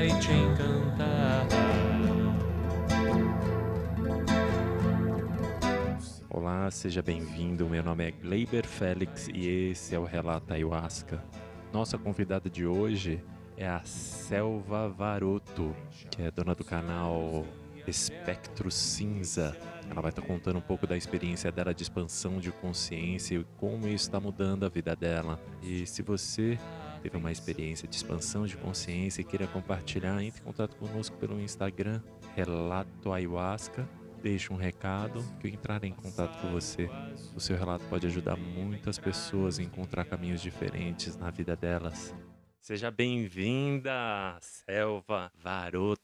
vai te encantar. Olá, seja bem-vindo. Meu nome é Gleiber Félix e esse é o Relato Ayahuasca. Nossa convidada de hoje é a Selva Varoto, que é dona do canal Espectro Cinza. Ela vai estar contando um pouco da experiência dela de expansão de consciência e como isso está mudando a vida dela. E se você teve uma experiência de expansão de consciência e queira compartilhar, entre em contato conosco pelo Instagram, Relato Ayahuasca. Deixe um recado que eu entrarei em contato com você. O seu relato pode ajudar muitas pessoas a encontrar caminhos diferentes na vida delas. Seja bem-vinda, Selva Varoto,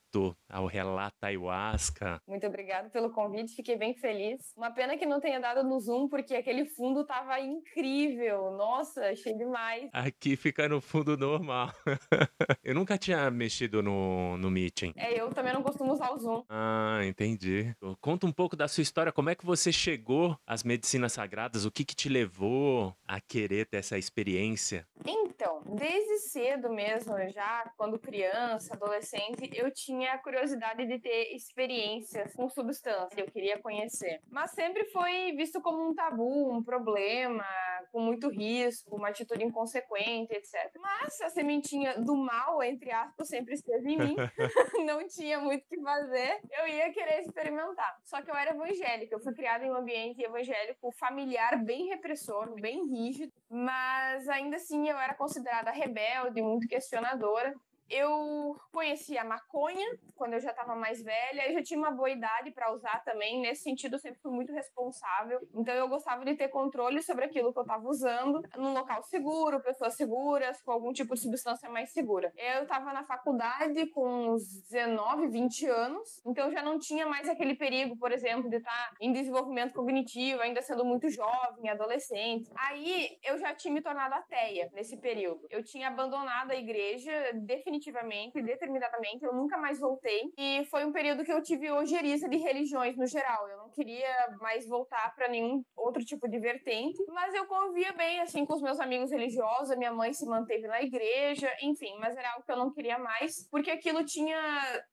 ao Relato Ayahuasca. Muito obrigada pelo convite, fiquei bem feliz. Uma pena que não tenha dado no Zoom, porque aquele fundo tava incrível. Nossa, achei demais. Aqui fica no fundo normal. eu nunca tinha mexido no, no Meeting. É, eu também não costumo usar o Zoom. Ah, entendi. Conta um pouco da sua história, como é que você chegou às medicinas sagradas? O que que te levou a querer ter essa experiência? Então, desde cedo mesmo, já quando criança, adolescente, eu tinha curiosidade de ter experiências com substância, eu queria conhecer. Mas sempre foi visto como um tabu, um problema, com muito risco, uma atitude inconsequente, etc. Mas a sementinha do mal, entre aspas, sempre esteve em mim. Não tinha muito o que fazer, eu ia querer experimentar. Só que eu era evangélica, eu fui criada em um ambiente evangélico familiar bem repressor, bem rígido, mas ainda assim eu era considerada rebelde, muito questionadora. Eu conheci a maconha quando eu já estava mais velha, eu já tinha uma boa idade para usar também. Nesse sentido, eu sempre fui muito responsável. Então, eu gostava de ter controle sobre aquilo que eu estava usando, num local seguro, pessoas seguras, com algum tipo de substância mais segura. Eu estava na faculdade com uns 19, 20 anos, então já não tinha mais aquele perigo, por exemplo, de estar tá em desenvolvimento cognitivo, ainda sendo muito jovem, adolescente. Aí, eu já tinha me tornado ateia nesse período. Eu tinha abandonado a igreja definitivamente definitivamente, determinadamente, eu nunca mais voltei. E foi um período que eu tive ojeriza de religiões no geral. Eu não queria mais voltar para nenhum outro tipo de vertente, mas eu convivia bem assim com os meus amigos religiosos, a minha mãe se manteve na igreja, enfim, mas era algo que eu não queria mais, porque aquilo tinha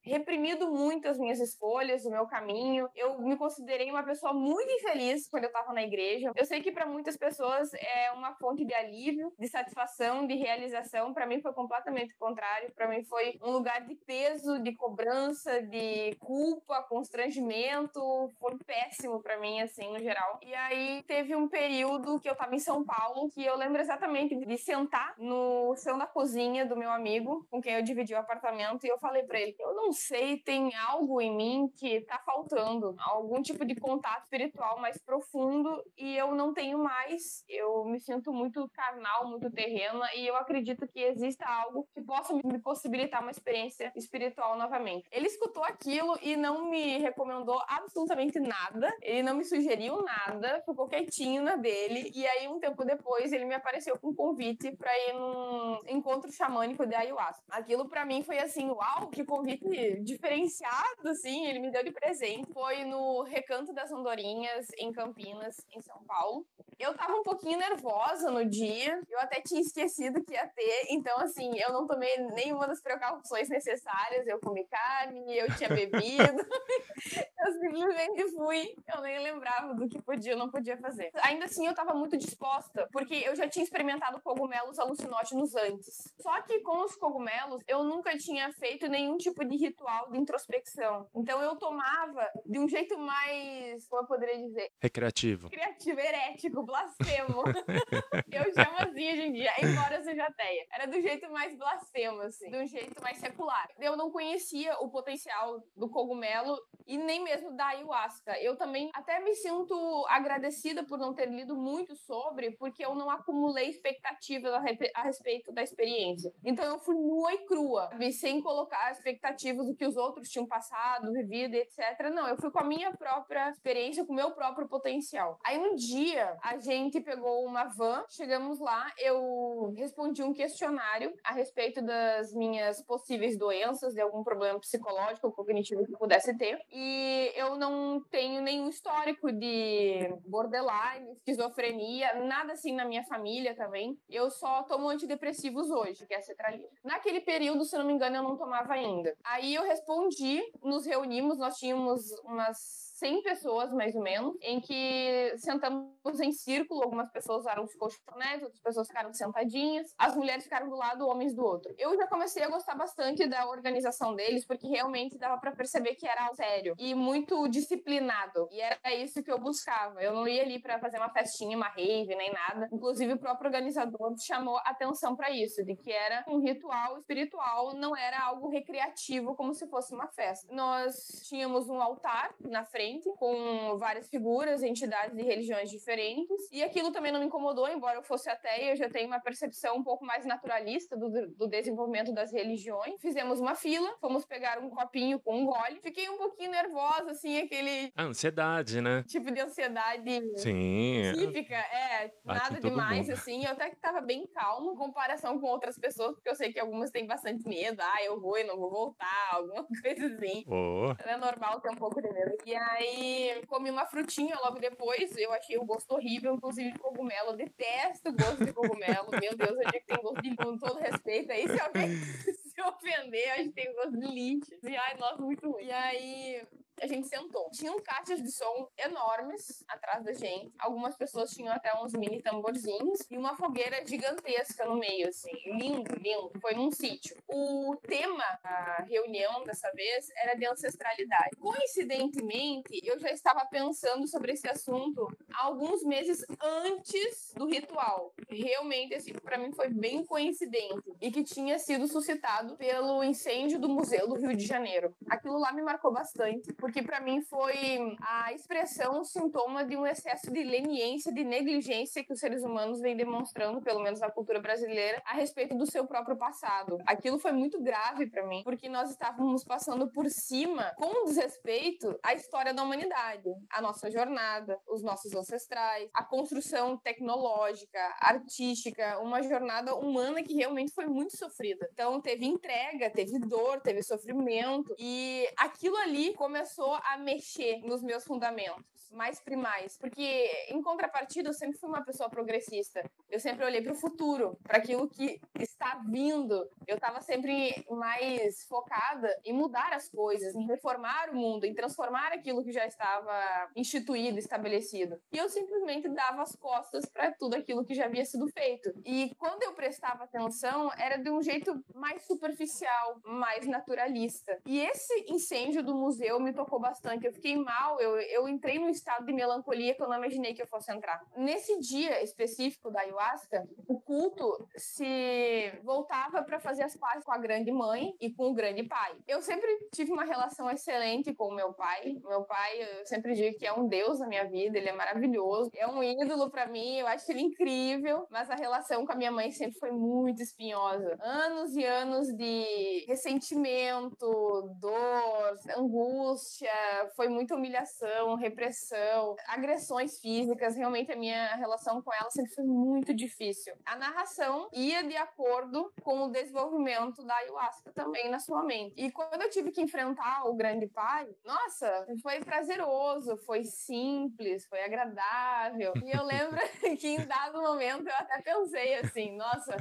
reprimido muito as minhas escolhas, o meu caminho. Eu me considerei uma pessoa muito infeliz quando eu estava na igreja. Eu sei que para muitas pessoas é uma fonte de alívio, de satisfação, de realização. Para mim foi completamente contrário para mim foi um lugar de peso, de cobrança, de culpa, constrangimento. Foi péssimo para mim, assim, no geral. E aí teve um período que eu tava em São Paulo, que eu lembro exatamente de sentar no chão da cozinha do meu amigo, com quem eu dividi o apartamento, e eu falei para ele: eu não sei, tem algo em mim que tá faltando, algum tipo de contato espiritual mais profundo, e eu não tenho mais. Eu me sinto muito carnal, muito terrena, e eu acredito que exista algo que possa me possibilitar uma experiência espiritual novamente. Ele escutou aquilo e não me recomendou absolutamente nada, ele não me sugeriu nada, ficou quietinho na dele, e aí um tempo depois ele me apareceu com um convite para ir num encontro xamânico de ayahuasca. Aquilo para mim foi assim, uau, que convite diferenciado, assim, ele me deu de presente. Foi no Recanto das Andorinhas, em Campinas, em São Paulo. Eu tava um pouquinho nervosa no dia, eu até tinha esquecido que ia ter, então assim, eu não tomei nem nenhuma das precauções necessárias. Eu comi carne, eu tinha bebido. eu simplesmente fui. Eu nem lembrava do que podia ou não podia fazer. Ainda assim, eu estava muito disposta, porque eu já tinha experimentado cogumelos alucinógenos antes. Só que com os cogumelos, eu nunca tinha feito nenhum tipo de ritual de introspecção. Então eu tomava de um jeito mais, como eu poderia dizer? Recreativo. Criativo, herético, blasfemo. eu chamo assim hoje em dia, embora eu seja ateia. Era do jeito mais blasfemo, assim de um jeito mais secular. Eu não conhecia o potencial do cogumelo e nem mesmo da ayahuasca. Eu também até me sinto agradecida por não ter lido muito sobre, porque eu não acumulei expectativas a, respeito da experiência. Então eu fui nua e crua, sem colocar expectativas do que os outros tinham passado, vivido, etc. Não, eu fui com a minha própria experiência, com o meu próprio potencial. Aí um dia a gente pegou uma van, chegamos lá, eu respondi um questionário a respeito das minhas possíveis doenças, de algum problema psicológico ou cognitivo que pudesse ter. E eu não tenho nenhum histórico de borderline, esquizofrenia, nada assim na minha família também. Eu só tomo antidepressivos hoje, que é a cetralina. Naquele período, se não me engano, eu não tomava ainda. Aí eu respondi, nos reunimos, nós tínhamos umas 100 pessoas, mais ou menos, em que sentamos em círculo, algumas pessoas usaram os colchonetes, outras pessoas ficaram sentadinhas, as mulheres ficaram do lado, homens do outro. Eu já comecei a gostar bastante da organização deles, porque realmente dava para perceber que era sério e muito disciplinado. E era isso que eu buscava. Eu não ia ali para fazer uma festinha, uma rave, nem nada. Inclusive, o próprio organizador chamou atenção para isso, de que era um ritual espiritual, não era algo recreativo, como se fosse uma festa. Nós tínhamos um altar na frente com várias figuras, entidades de religiões diferentes. E aquilo também não me incomodou, embora eu fosse ateia, eu já tenho uma percepção um pouco mais naturalista do, do desenvolvimento das religiões. Fizemos uma fila, fomos pegar um copinho com um gole. Fiquei um pouquinho nervosa, assim, aquele. A ansiedade, né? Tipo de ansiedade Sim. típica. É, nada demais, mundo. assim. Eu até que tava bem calmo em comparação com outras pessoas, porque eu sei que algumas têm bastante medo. Ah, eu vou e não vou voltar, alguma coisa assim. Oh. É normal ter um pouco de medo. E aí Aí comi uma frutinha logo depois. Eu achei o gosto horrível, inclusive de cogumelo. Eu detesto o gosto de cogumelo. Meu Deus, eu digo que tem gosto de com todo respeito. Aí se alguém se ofender, a gente tem gosto de lixo. E ai, nossa, muito ruim. E aí a gente sentou. Tinham caixas de som enormes atrás da gente. Algumas pessoas tinham até uns mini tamborzinhos e uma fogueira gigantesca no meio, assim. Lindo, lindo. Foi num sítio. O tema da reunião dessa vez era de ancestralidade. Coincidentemente, eu já estava pensando sobre esse assunto alguns meses antes do ritual. Realmente, assim, para mim foi bem coincidente e que tinha sido suscitado pelo incêndio do Museu do Rio de Janeiro. Aquilo lá me marcou bastante porque para mim foi a expressão, sintoma de um excesso de leniência, de negligência que os seres humanos vêm demonstrando, pelo menos na cultura brasileira, a respeito do seu próprio passado. Aquilo foi muito grave para mim, porque nós estávamos passando por cima, com desrespeito, a história da humanidade, a nossa jornada, os nossos ancestrais, a construção tecnológica, artística, uma jornada humana que realmente foi muito sofrida. Então teve entrega, teve dor, teve sofrimento e aquilo ali começou começou a mexer nos meus fundamentos mais primais, porque em contrapartida eu sempre fui uma pessoa progressista. Eu sempre olhei para o futuro, para aquilo que está vindo. Eu estava sempre mais focada em mudar as coisas, em reformar o mundo, em transformar aquilo que já estava instituído, estabelecido. E eu simplesmente dava as costas para tudo aquilo que já havia sido feito. E quando eu prestava atenção, era de um jeito mais superficial, mais naturalista. E esse incêndio do museu me tocou bastante. Eu fiquei mal, eu, eu entrei num estado de melancolia que eu não imaginei que eu fosse entrar. Nesse dia específico da ayahuasca, o culto se voltava para fazer as pazes com a grande mãe e com o grande pai. Eu sempre tive uma relação excelente com o meu pai. Meu pai, eu sempre digo que é um deus na minha vida, ele é maravilhoso, é um ídolo para mim, eu acho ele incrível, mas a relação com a minha mãe sempre foi muito espinhosa. Anos e anos de ressentimento, dor, angústia, angústia, foi muita humilhação, repressão, agressões físicas. Realmente a minha relação com ela sempre foi muito difícil. A narração ia de acordo com o desenvolvimento da ayahuasca também na sua mente. E quando eu tive que enfrentar o grande pai, nossa, foi prazeroso, foi simples, foi agradável. E eu lembro que em dado momento eu até pensei assim, nossa,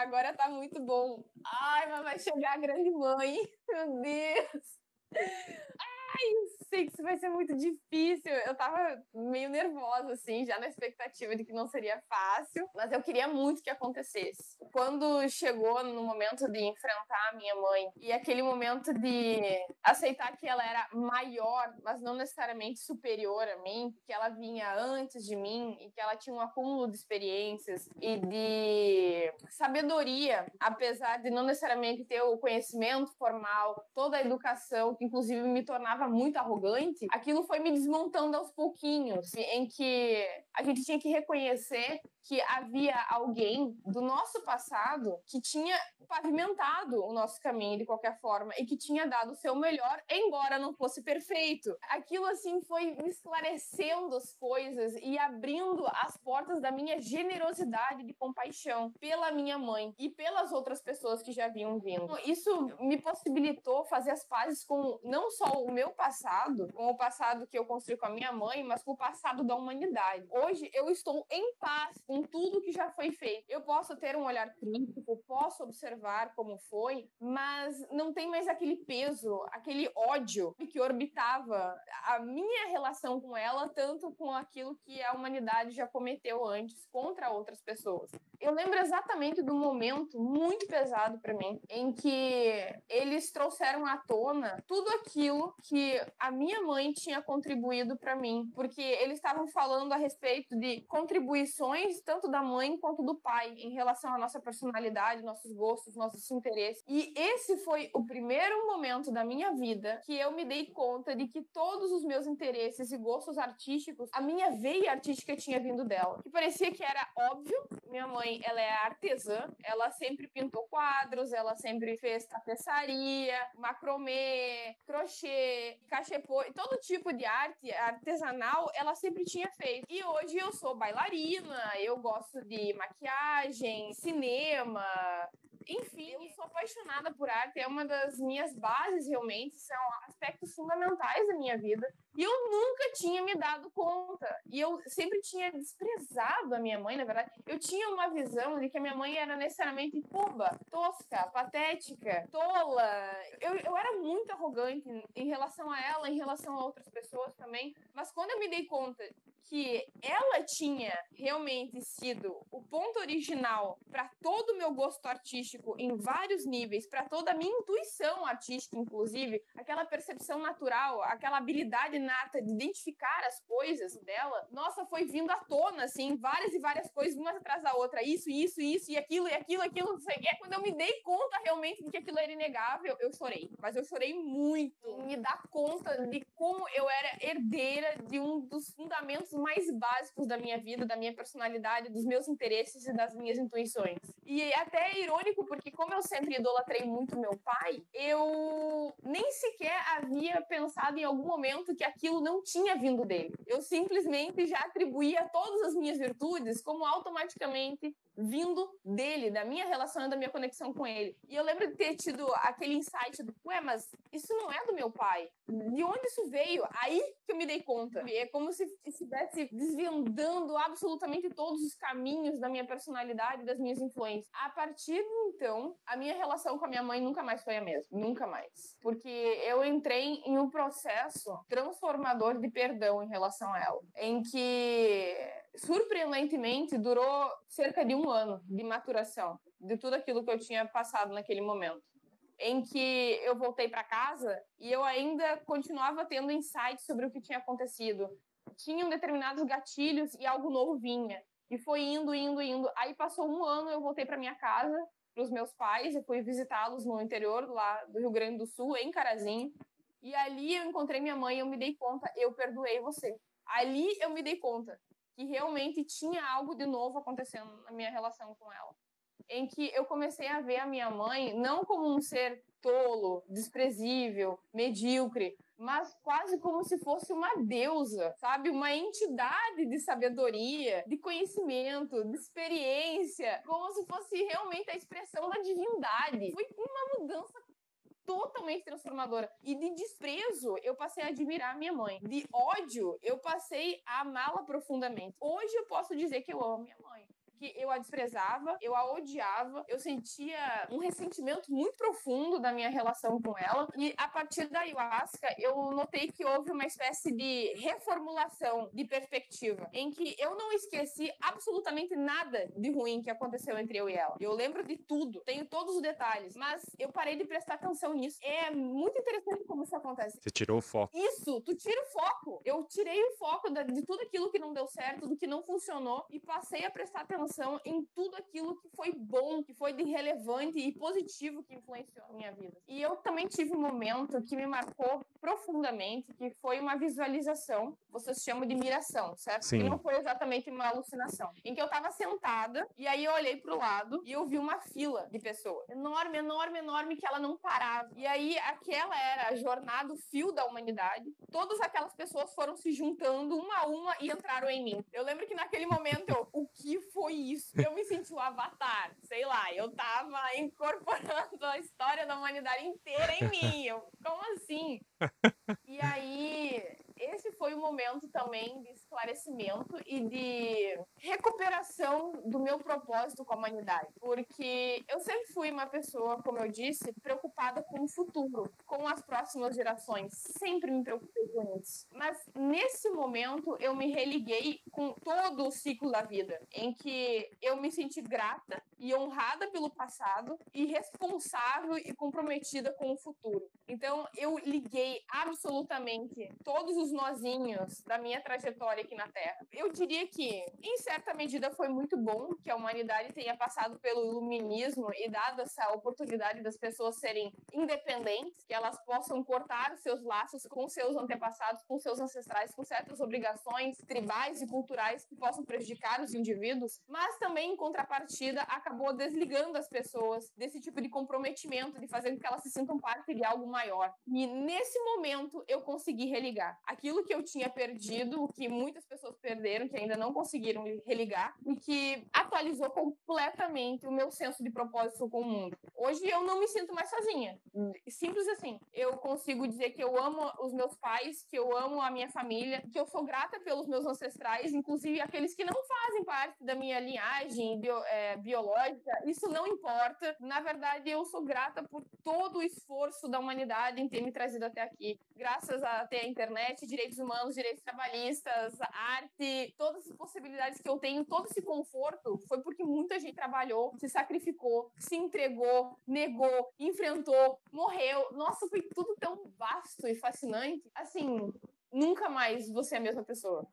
agora tá muito bom. Ai, mas vai chegar a grande mãe. Meu Deus. Ai, sei que isso vai ser muito difícil. Eu tava meio nervosa, assim, já na expectativa de que não seria fácil, mas eu queria muito que acontecesse. Quando chegou no momento de enfrentar a minha mãe e aquele momento de aceitar que ela era maior, mas não necessariamente superior a mim, que ela vinha antes de mim e que ela tinha um acúmulo de experiências e de sabedoria, apesar de não necessariamente ter o conhecimento formal, toda a educação, que inclusive me tornava muito arrogante, aquilo foi me desmontando aos pouquinhos, em que a gente tinha que reconhecer que havia alguém do nosso passado que tinha pavimentado o nosso caminho de qualquer forma e que tinha dado o seu melhor, embora não fosse perfeito. Aquilo assim foi esclarecendo as coisas e abrindo as portas da minha generosidade de compaixão pela minha mãe e pelas outras pessoas que já vinham vindo. Isso me possibilitou fazer as pazes com não só o meu passado, com o passado que eu construí com a minha mãe, mas com o passado da humanidade. Hoje eu estou em paz com tudo que já foi feito. Eu posso ter um olhar crítico, posso observar como foi, mas não tem mais aquele peso, aquele ódio que orbitava a minha relação com ela, tanto com aquilo que a humanidade já cometeu antes contra outras pessoas. Eu lembro exatamente do momento muito pesado para mim em que eles trouxeram à tona tudo aquilo que a minha mãe tinha contribuído para mim, porque eles estavam falando a respeito de contribuições tanto da mãe quanto do pai em relação à nossa personalidade, nossos gostos, nossos interesses. E esse foi o primeiro momento da minha vida que eu me dei conta de que todos os meus interesses e gostos artísticos, a minha veia artística tinha vindo dela. Que parecia que era óbvio. Minha mãe, ela é artesã, ela sempre pintou quadros, ela sempre fez tapeçaria, macromê, crochê, cachepô, todo tipo de arte artesanal, ela sempre tinha feito. E hoje eu sou bailarina, eu gosto de maquiagem, cinema, enfim, eu sou apaixonada por arte, é uma das minhas bases realmente, são aspectos fundamentais da minha vida. E eu nunca tinha me dado conta. E eu sempre tinha desprezado a minha mãe, na verdade. Eu tinha uma visão de que a minha mãe era necessariamente boba, tosca, patética, tola. Eu, eu era muito arrogante em relação a ela, em relação a outras pessoas também. Mas quando eu me dei conta que ela tinha realmente sido o ponto original para todo o meu gosto artístico em vários níveis, para toda a minha intuição artística, inclusive, aquela percepção natural, aquela habilidade nata de identificar as coisas dela, nossa, foi vindo à tona, assim, várias e várias coisas, uma atrás da outra, isso, isso, isso, e aquilo, e aquilo, aquilo, não sei o que. Quando eu me dei conta realmente de que aquilo era inegável, eu chorei. Mas eu chorei muito. Me dar conta de como eu era herdeira de um dos fundamentos mais básicos da minha vida, da minha personalidade, dos meus interesses e das minhas intuições. E até é irônico, porque como eu sempre idolatrei muito meu pai, eu nem sequer havia pensado em algum momento que aquilo não tinha vindo dele. Eu simplesmente já atribuía todas as minhas virtudes como automaticamente vindo dele, da minha relação e da minha conexão com ele. E eu lembro de ter tido aquele insight do, ué, mas isso não é do meu pai. De onde isso veio? Aí que eu me dei conta. É como se estivesse desvendando absolutamente todos os caminhos da minha personalidade, das minhas influências. A partir de então, a minha relação com a minha mãe nunca mais foi a mesma. Nunca mais. Porque eu entrei em um processo transformador de perdão em relação a ela. Em que surpreendentemente, durou cerca de um ano de maturação de tudo aquilo que eu tinha passado naquele momento. Em que eu voltei para casa e eu ainda continuava tendo insights sobre o que tinha acontecido. Tinham determinados gatilhos e algo novo vinha. E foi indo, indo, indo. Aí passou um ano, eu voltei para minha casa, para os meus pais, eu fui visitá-los no interior lá do Rio Grande do Sul, em Carazinho. E ali eu encontrei minha mãe eu me dei conta, eu perdoei você. Ali eu me dei conta que realmente tinha algo de novo acontecendo na minha relação com ela. Em que eu comecei a ver a minha mãe não como um ser tolo, desprezível, medíocre, mas quase como se fosse uma deusa, sabe? Uma entidade de sabedoria, de conhecimento, de experiência, como se fosse realmente a expressão da divindade. Foi uma mudança totalmente transformadora. E de desprezo, eu passei a admirar minha mãe. De ódio, eu passei a amá-la profundamente. Hoje eu posso dizer que eu amo minha mãe que eu a desprezava, eu a odiava, eu sentia um ressentimento muito profundo da minha relação com ela. E a partir da ayahuasca, eu notei que houve uma espécie de reformulação de perspectiva, em que eu não esqueci absolutamente nada de ruim que aconteceu entre eu e ela. Eu lembro de tudo, tenho todos os detalhes, mas eu parei de prestar atenção nisso. É muito interessante como isso acontece? Você tirou o foco. Isso, tu tira o foco. Eu tirei o foco de tudo aquilo que não deu certo, do que não funcionou e passei a prestar atenção em tudo aquilo que foi bom, que foi de relevante e positivo que influenciou a minha vida. E eu também tive um momento que me marcou profundamente, que foi uma visualização, vocês chamam de miração, certo? Sim. E não foi exatamente uma alucinação. Em que eu tava sentada e aí eu olhei pro lado e eu vi uma fila de pessoas. Enorme, enorme, enorme, que ela não parava. E aí aquela era a jornada, o fio da humanidade. Todas aquelas pessoas foram se juntando uma a uma e entraram em mim. Eu lembro que naquele momento eu, o que foi isso? Eu me senti o um avatar, sei lá, eu tava incorporando a história da humanidade inteira em mim. Eu, como assim? E aí, esse foi o momento também de esclarecimento e de recuperação do meu propósito com a humanidade. Porque eu sempre fui uma pessoa, como eu disse, preocupada com o futuro, com as próximas gerações. Sempre me preocupei com isso. Mas nesse momento eu me religuei com todo o ciclo da vida, em que eu me senti grata e honrada pelo passado e responsável e comprometida com o futuro. Então eu liguei absolutamente todos os nozinhos da minha trajetória aqui na Terra. Eu diria que, em certa medida, foi muito bom que a humanidade tenha passado pelo iluminismo e dado essa oportunidade das pessoas serem independentes, que elas possam cortar os seus laços com seus antepassados, com seus ancestrais, com certas obrigações tribais e culturais que possam prejudicar os indivíduos, mas também, em contrapartida, acabou desligando as pessoas desse tipo de comprometimento, de fazer com que elas se sintam parte de algo maior. E nesse momento eu consegui religar aquilo que eu tinha perdido, o que muitas pessoas perderam, que ainda não conseguiram religar, e que atualizou completamente o meu senso de propósito com o mundo. Hoje eu não me sinto mais sozinha. Simples assim. Eu consigo dizer que eu amo os meus pais, que eu amo a minha família, que eu sou grata pelos meus ancestrais, inclusive aqueles que não fazem parte da minha linhagem bio, é, biológica. Isso não importa. Na verdade, eu sou grata por todo o esforço da humanidade em ter me trazido até aqui. Graças a ter a internet, direitos humanos, direitos trabalhistas, arte, todas as possibilidades que eu tenho, todo esse conforto, foi porque muita gente trabalhou, se sacrificou, se entregou, negou, enfrentou, morreu. Nossa, foi tudo tão vasto e fascinante. Assim, nunca mais você é a mesma pessoa.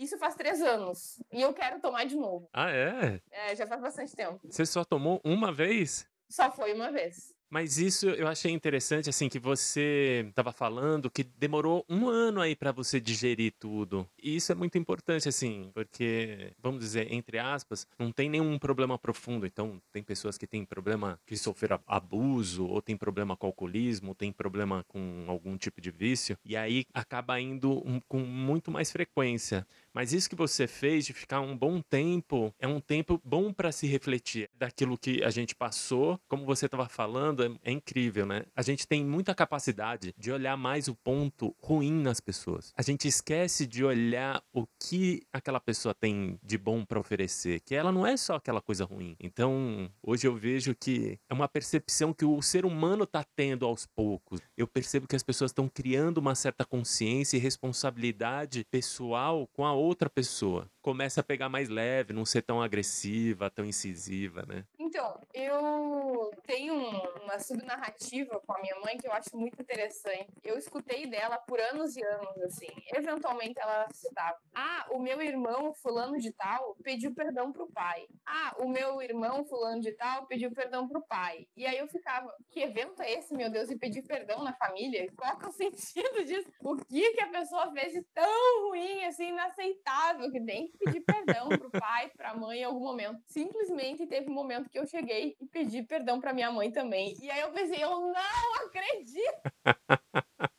Isso faz três anos. E eu quero tomar de novo. Ah, é? É, já faz bastante tempo. Você só tomou uma vez? Só foi uma vez. Mas isso eu achei interessante, assim, que você estava falando que demorou um ano aí para você digerir tudo. E isso é muito importante, assim, porque, vamos dizer, entre aspas, não tem nenhum problema profundo. Então, tem pessoas que têm problema, que sofreram abuso, ou tem problema com alcoolismo, ou tem problema com algum tipo de vício, e aí acaba indo com muito mais frequência. Mas isso que você fez de ficar um bom tempo é um tempo bom para se refletir daquilo que a gente passou. Como você estava falando, é, é, incrível, né? A gente tem muita capacidade de olhar mais o ponto ruim nas pessoas. A gente esquece de olhar o que aquela pessoa tem de bom para oferecer, que ela não é só aquela coisa ruim. Então, hoje eu vejo que é uma percepção que o ser humano está tendo aos poucos. Eu percebo que as pessoas estão criando uma certa consciência e responsabilidade pessoal com a outra pessoa. Começa a pegar mais leve, não ser tão agressiva, tão incisiva, né? Então, eu tenho uma subnarrativa com a minha mãe que eu acho muito interessante. Eu escutei dela por anos e anos, assim. Eventualmente ela citava: Ah, o meu irmão, fulano de tal, pediu perdão pro pai. Ah, o meu irmão, fulano de tal, pediu perdão pro pai. E aí eu ficava: Que evento é esse, meu Deus, e pedir perdão na família? Qual que é o sentido disso? O que que a pessoa fez de tão ruim, assim, inaceitável, que tem que pedir perdão pro pai, pra mãe em algum momento? Simplesmente teve um momento que eu cheguei e pedi perdão pra minha mãe também. E aí eu pensei, eu não acredito!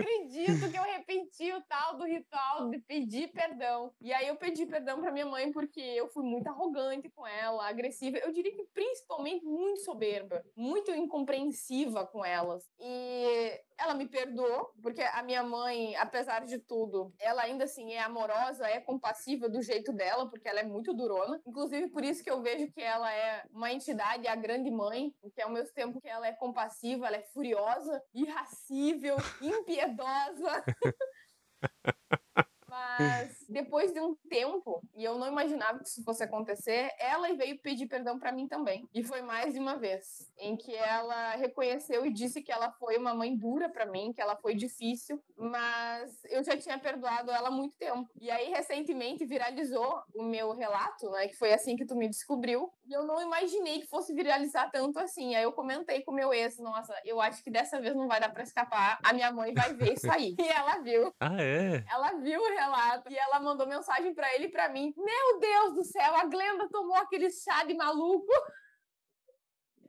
acredito que eu repeti o tal do ritual de pedir perdão. E aí eu pedi perdão para minha mãe porque eu fui muito arrogante com ela, agressiva. Eu diria que principalmente muito soberba, muito incompreensiva com elas. E ela me perdoou, porque a minha mãe, apesar de tudo, ela ainda assim é amorosa, é compassiva do jeito dela, porque ela é muito durona. Inclusive por isso que eu vejo que ela é uma entidade, a grande mãe, que ao mesmo tempo que ela é compassiva, ela é furiosa, irracível, impiedosa. Mas depois de um tempo, e eu não imaginava que isso fosse acontecer, ela veio pedir perdão para mim também. E foi mais de uma vez em que ela reconheceu e disse que ela foi uma mãe dura para mim, que ela foi difícil, mas eu já tinha perdoado ela há muito tempo. E aí recentemente viralizou o meu relato, né, que foi assim que tu me descobriu, e eu não imaginei que fosse viralizar tanto assim. Aí eu comentei com o meu ex, nossa, eu acho que dessa vez não vai dar para escapar. A minha mãe vai ver isso aí. e ela viu. Ah, é? Ela viu o relato e ela mandou mensagem para ele e para mim. Meu Deus do céu, a Glenda tomou aquele chá de maluco.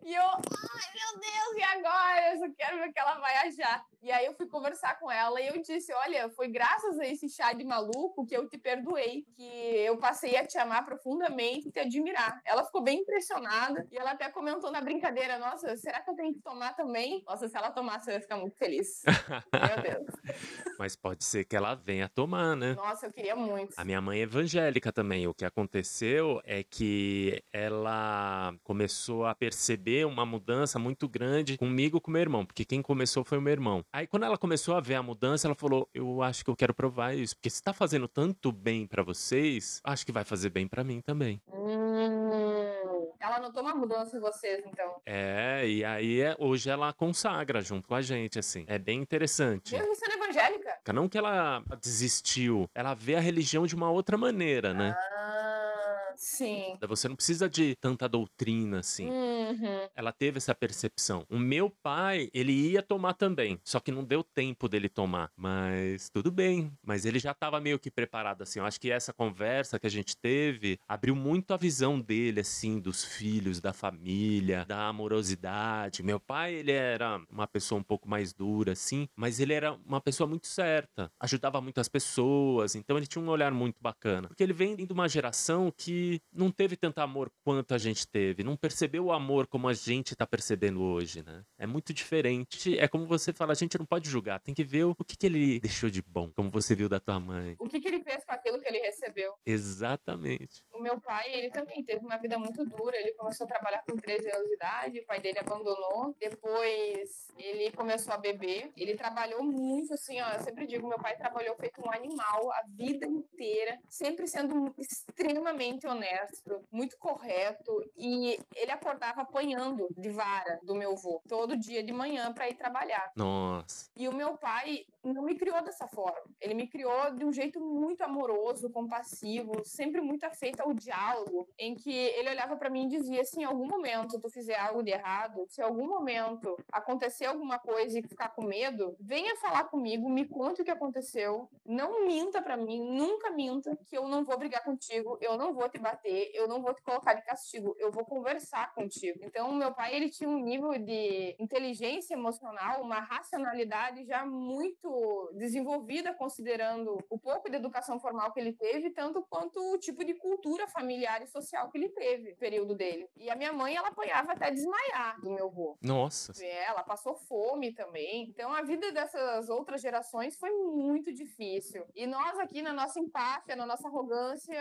E eu, ai meu Deus, e agora? Eu só quero ver o que ela vai achar. E aí eu fui conversar com ela e eu disse: Olha, foi graças a esse chá de maluco que eu te perdoei, que eu passei a te amar profundamente e te admirar. Ela ficou bem impressionada e ela até comentou na brincadeira: Nossa, será que eu tenho que tomar também? Nossa, se ela tomasse, eu ia ficar muito feliz. Meu Deus. Mas pode ser que ela venha tomar, né? Nossa, eu queria muito. A minha mãe é evangélica também. O que aconteceu é que ela começou a perceber uma mudança muito grande comigo com meu irmão, porque quem começou foi o meu irmão. Aí quando ela começou a ver a mudança, ela falou: "Eu acho que eu quero provar isso, porque se tá fazendo tanto bem para vocês, acho que vai fazer bem para mim também". Hum, ela notou uma mudança em vocês, então. É, e aí é, hoje ela consagra junto com a gente, assim. É bem interessante. Mesmo sendo evangélica? Não que ela desistiu, ela vê a religião de uma outra maneira, né? Ah, sim. Você não precisa de tanta doutrina assim. Uhum. Ela teve essa percepção. O meu pai, ele ia tomar também, só que não deu tempo dele tomar. Mas tudo bem. Mas ele já estava meio que preparado assim. Eu acho que essa conversa que a gente teve abriu muito a visão dele assim dos filhos, da família, da amorosidade. Meu pai, ele era uma pessoa um pouco mais dura assim, mas ele era uma pessoa muito certa, ajudava muitas pessoas, então ele tinha um olhar muito bacana. Porque ele vem de uma geração que não teve tanto amor quanto a gente teve, não percebeu o amor como a gente tá percebendo hoje, né? É muito diferente. É como você fala, a gente não pode julgar, tem que ver o que, que ele deixou de bom, como você viu da tua mãe. O que, que ele fez com aquilo que ele recebeu? Exatamente. O meu pai, ele também teve uma vida muito dura. Ele começou a trabalhar com 13 anos de idade, o pai dele abandonou. Depois, ele começou a beber. Ele trabalhou muito, assim, ó. Eu sempre digo, meu pai trabalhou feito um animal a vida inteira, sempre sendo extremamente honesto, muito correto. E ele acordava apanhando de vara do meu avô todo dia de manhã para ir trabalhar. Nossa. E o meu pai não me criou dessa forma. Ele me criou de um jeito muito amoroso, compassivo, sempre muito afeito ao diálogo, em que ele olhava para mim e dizia: se em algum momento tu fizer algo de errado, se em algum momento acontecer alguma coisa e ficar com medo, venha falar comigo, me conte o que aconteceu, não minta para mim, nunca minta, que eu não vou brigar contigo, eu não vou te bater, eu não vou te colocar de castigo, eu vou conversar contigo. Então, meu pai, ele tinha um nível de inteligência emocional, uma racionalidade já muito desenvolvida, considerando o pouco de educação formal que ele teve, tanto quanto o tipo de cultura familiar e social que ele teve no período dele. E a minha mãe, ela apanhava até desmaiar do meu avô. Nossa. É, ela passou fome também. Então, a vida dessas outras gerações foi muito difícil. E nós aqui, na nossa empáfia, na nossa arrogância,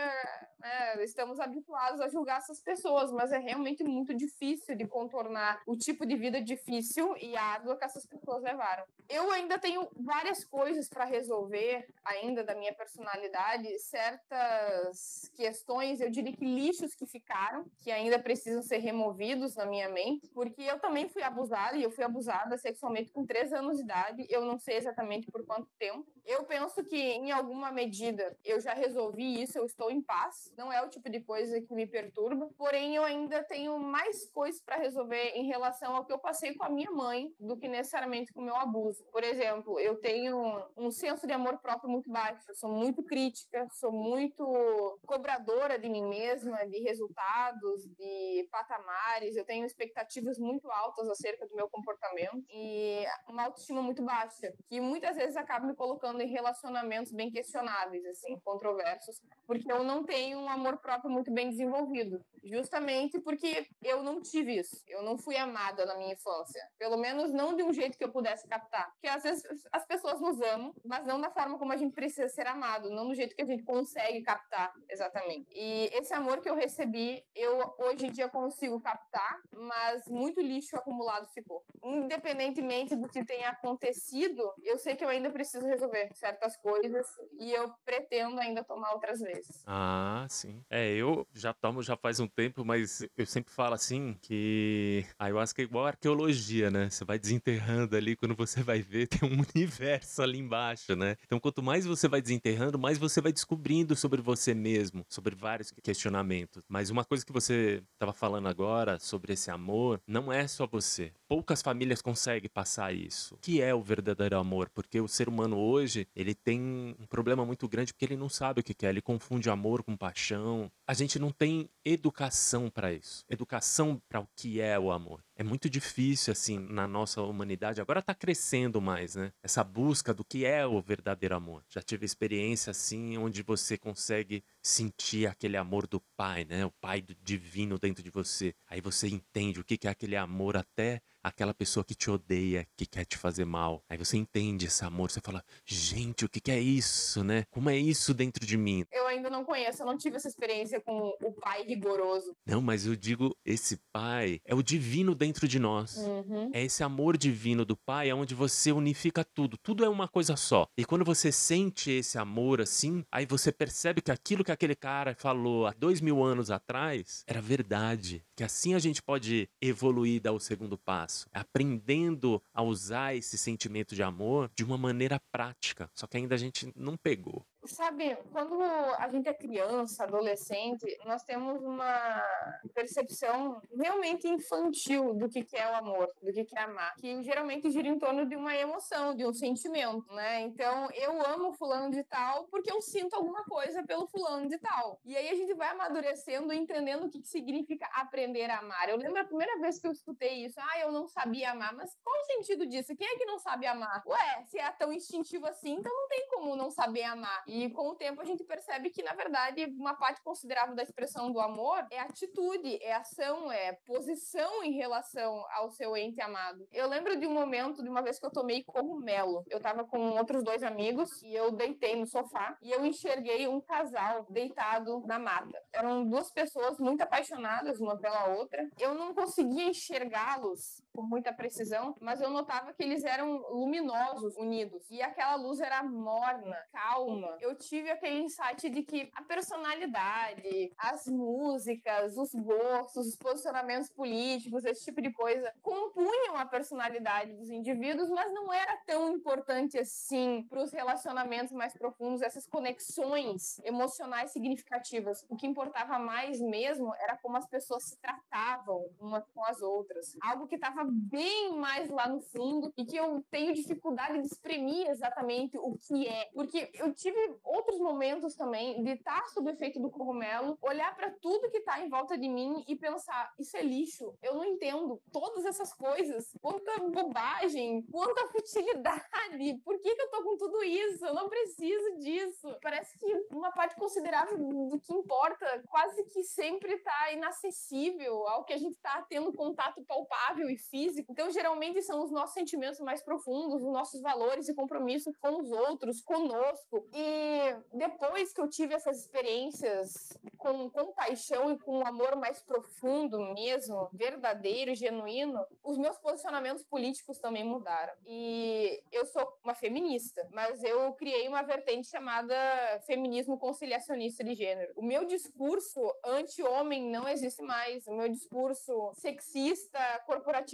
né, estamos habituados a julgar essas pessoas, mas é realmente muito difícil de contornar o tipo de vida difícil e árdua que essas pessoas levaram. Eu ainda tenho várias coisas para resolver ainda da minha personalidade, certas questões, eu diria que lixos que ficaram, que ainda precisam ser removidos na minha mente, porque eu também fui abusada e eu fui abusada sexualmente com 3 anos de idade, eu não sei exatamente por quanto tempo. Eu penso que em alguma medida eu já resolvi isso, eu estou em paz. Não é o tipo de coisa que me perturba, porém eu ainda tenho mais coisas para resolver em relação ao que eu passei com a minha mãe do que necessariamente com o meu abuso. Por exemplo, eu tenho um senso de amor próprio muito baixo, eu sou muito crítica, sou muito cobradora de mim mesma, de resultados, de patamares, eu tenho expectativas muito altas acerca do meu comportamento e uma autoestima muito baixa, que muitas vezes acaba me colocando em relacionamentos bem questionáveis, assim, controversos, porque eu não tenho um amor próprio muito bem desenvolvido, justamente porque eu não tive isso, eu não fui amada na minha infância, pelo menos não de um jeito que eu pudesse captar, porque às vezes as pessoas nos amam, mas não da forma como a gente precisa ser amado, não do jeito que a gente consegue captar exatamente. E esse amor que eu recebi, eu hoje em dia consigo captar, mas muito lixo acumulado ficou. Independentemente do que tenha acontecido, eu sei que eu ainda preciso resolver certas coisas e eu pretendo ainda tomar outras vezes. Ah, sim. É, eu já tomo já faz um tempo, mas eu sempre falo assim que ayahuasca é igual arqueologia, né? Você vai desenterrando ali, quando você vai ver, tem um universo ali embaixo, né? Então, quanto mais você vai desenterrando, mais você vai descobrindo sobre você mesmo, sobre vários questionamentos. Mas uma coisa que você estava falando agora sobre esse amor, não é só você. Poucas famílias conseguem passar isso. O que é o verdadeiro amor? Porque o ser humano hoje, ele tem um problema muito grande porque ele não sabe o que é, ele confunde amor com paixão. A gente não tem educação para isso. Educação para o que é o amor. É muito difícil assim na nossa humanidade. Agora está crescendo mais, né? Essa busca do que é o verdadeiro amor. Já tive experiência assim onde você consegue sentir aquele amor do pai, né? O pai divino dentro de você. Aí você entende o que é aquele amor até aquela pessoa que te odeia, que quer te fazer mal. Aí você entende esse amor, você fala, gente, o que, que é isso, né? Como é isso dentro de mim? Eu ainda não conheço, eu não tive essa experiência com o pai rigoroso. Não, mas eu digo, esse pai é o divino dentro de nós. Uhum. É esse amor divino do pai, é onde você unifica tudo. Tudo é uma coisa só. E quando você sente esse amor assim, aí você percebe que aquilo que aquele cara falou há dois mil anos atrás era verdade. Que assim a gente pode evoluir e dar o segundo passo aprendendo a usar esse sentimento de amor de uma maneira prática. Só que ainda a gente não pegou. Sabe, quando a gente é criança, adolescente, nós temos uma percepção realmente infantil do que é o amor, do que é amar, que geralmente gira em torno de uma emoção, de um sentimento, né? Então, eu amo fulano de tal porque eu sinto alguma coisa pelo fulano de tal. E aí a gente vai amadurecendo, entendendo o que significa aprender a amar. Eu lembro a primeira vez que eu escutei isso, ah, eu não sabia amar, mas qual o sentido disso? Quem é que não sabe amar? Ué, se é tão instintivo assim, então não tem como não saber amar. E com o tempo a gente percebe que, na verdade, uma parte considerável da expressão do amor é atitude, é ação, é posição em relação ao seu ente amado. Eu lembro de um momento, de uma vez que eu tomei cogumelo. Eu tava com outros dois amigos e eu deitei no sofá e eu enxerguei um casal deitado na mata. Eram duas pessoas muito apaixonadas uma pela outra. Eu não conseguia enxergá-los com muita precisão, mas eu notava que eles eram luminosos, unidos. E aquela luz era morna, calma, eu tive aquele insight de que a personalidade, as músicas, os gostos, os posicionamentos políticos, esse tipo de coisa, compunham a personalidade dos indivíduos, mas não era tão importante assim para os relacionamentos mais profundos, essas conexões emocionais significativas. O que importava mais mesmo era como as pessoas se tratavam umas com as outras. Algo que estava bem mais lá no fundo e que eu tenho dificuldade de exprimir exatamente o que é. Porque eu tive outros momentos também de estar sob o efeito do cogumelo, olhar para tudo que tá em volta de mim e pensar: isso é lixo, eu não entendo todas essas coisas, quanta bobagem, quanta futilidade, por que, que eu tô com tudo isso? Eu não preciso disso. Parece que uma parte considerável do que importa quase que sempre tá inacessível ao que a gente tá tendo contato palpável e físico. Então, geralmente são os nossos sentimentos mais profundos, os nossos valores e compromissos com os outros, conosco. E depois que eu tive essas experiências com compaixão e com um amor mais profundo mesmo, verdadeiro, genuíno, os meus posicionamentos políticos também mudaram. E eu sou uma feminista, mas eu criei uma vertente chamada feminismo conciliacionista de gênero. O meu discurso anti-homem não existe mais. O meu discurso sexista,